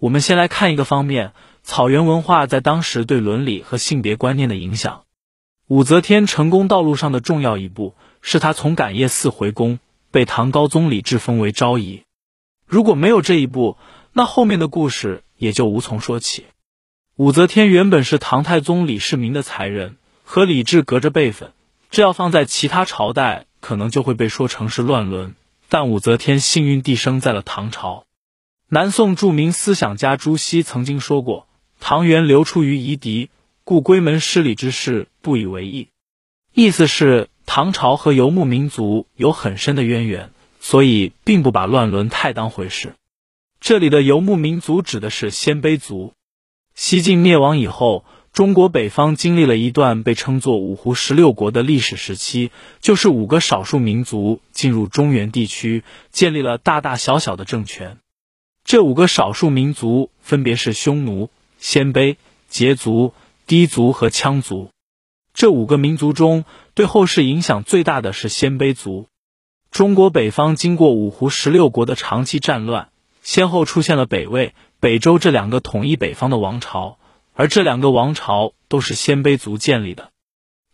我们先来看一个方面：草原文化在当时对伦理和性别观念的影响。武则天成功道路上的重要一步，是她从感业寺回宫，被唐高宗李治封为昭仪。如果没有这一步，那后面的故事也就无从说起。武则天原本是唐太宗李世民的才人，和李治隔着辈分，这要放在其他朝代，可能就会被说成是乱伦。但武则天幸运地生在了唐朝。南宋著名思想家朱熹曾经说过：“唐元流出于夷狄，故归门失礼之事不以为意。”意思是唐朝和游牧民族有很深的渊源，所以并不把乱伦太当回事。这里的游牧民族指的是鲜卑族。西晋灭亡以后。中国北方经历了一段被称作五胡十六国的历史时期，就是五个少数民族进入中原地区，建立了大大小小的政权。这五个少数民族分别是匈奴、鲜卑、羯族、氐族和羌族。这五个民族中，对后世影响最大的是鲜卑族。中国北方经过五胡十六国的长期战乱，先后出现了北魏、北周这两个统一北方的王朝。而这两个王朝都是鲜卑族建立的，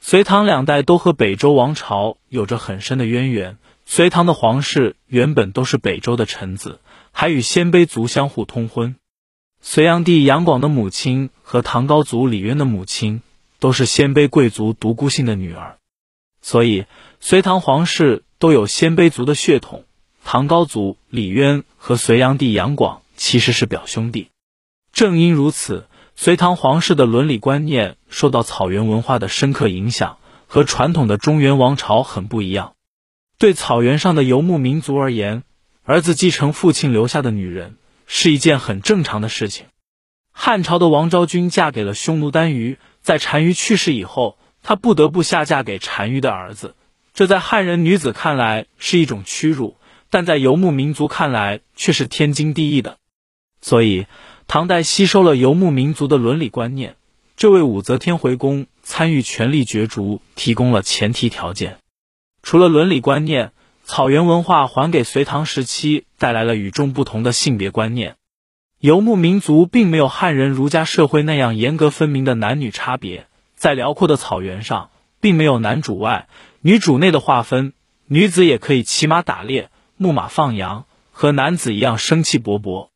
隋唐两代都和北周王朝有着很深的渊源。隋唐的皇室原本都是北周的臣子，还与鲜卑族相互通婚。隋炀帝杨广的母亲和唐高祖李渊的母亲都是鲜卑贵族独孤信的女儿，所以隋唐皇室都有鲜卑族的血统。唐高祖李渊和隋炀帝杨广其实是表兄弟。正因如此。隋唐皇室的伦理观念受到草原文化的深刻影响，和传统的中原王朝很不一样。对草原上的游牧民族而言，儿子继承父亲留下的女人是一件很正常的事情。汉朝的王昭君嫁给了匈奴单于，在单于去世以后，她不得不下嫁给单于的儿子。这在汉人女子看来是一种屈辱，但在游牧民族看来却是天经地义的。所以。唐代吸收了游牧民族的伦理观念，这为武则天回宫参与权力角逐提供了前提条件。除了伦理观念，草原文化还给隋唐时期带来了与众不同的性别观念。游牧民族并没有汉人儒家社会那样严格分明的男女差别，在辽阔的草原上，并没有男主外、女主内的划分，女子也可以骑马打猎、牧马放羊，和男子一样生气勃勃。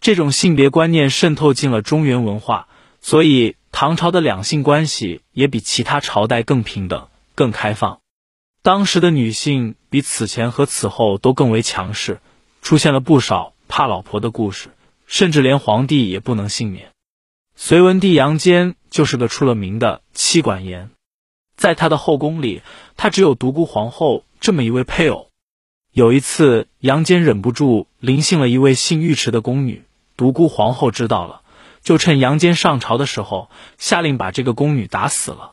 这种性别观念渗透进了中原文化，所以唐朝的两性关系也比其他朝代更平等、更开放。当时的女性比此前和此后都更为强势，出现了不少怕老婆的故事，甚至连皇帝也不能幸免。隋文帝杨坚就是个出了名的妻管严，在他的后宫里，他只有独孤皇后这么一位配偶。有一次，杨坚忍不住临幸了一位姓尉迟的宫女。独孤皇后知道了，就趁杨坚上朝的时候，下令把这个宫女打死了。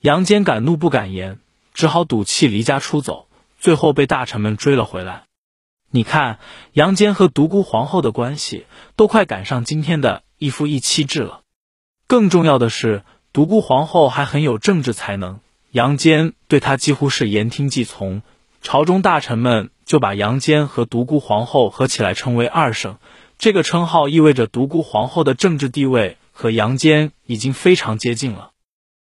杨坚敢怒不敢言，只好赌气离家出走，最后被大臣们追了回来。你看，杨坚和独孤皇后的关系都快赶上今天的一夫一妻制了。更重要的是，独孤皇后还很有政治才能，杨坚对她几乎是言听计从。朝中大臣们就把杨坚和独孤皇后合起来称为二圣。这个称号意味着独孤皇后的政治地位和杨坚已经非常接近了。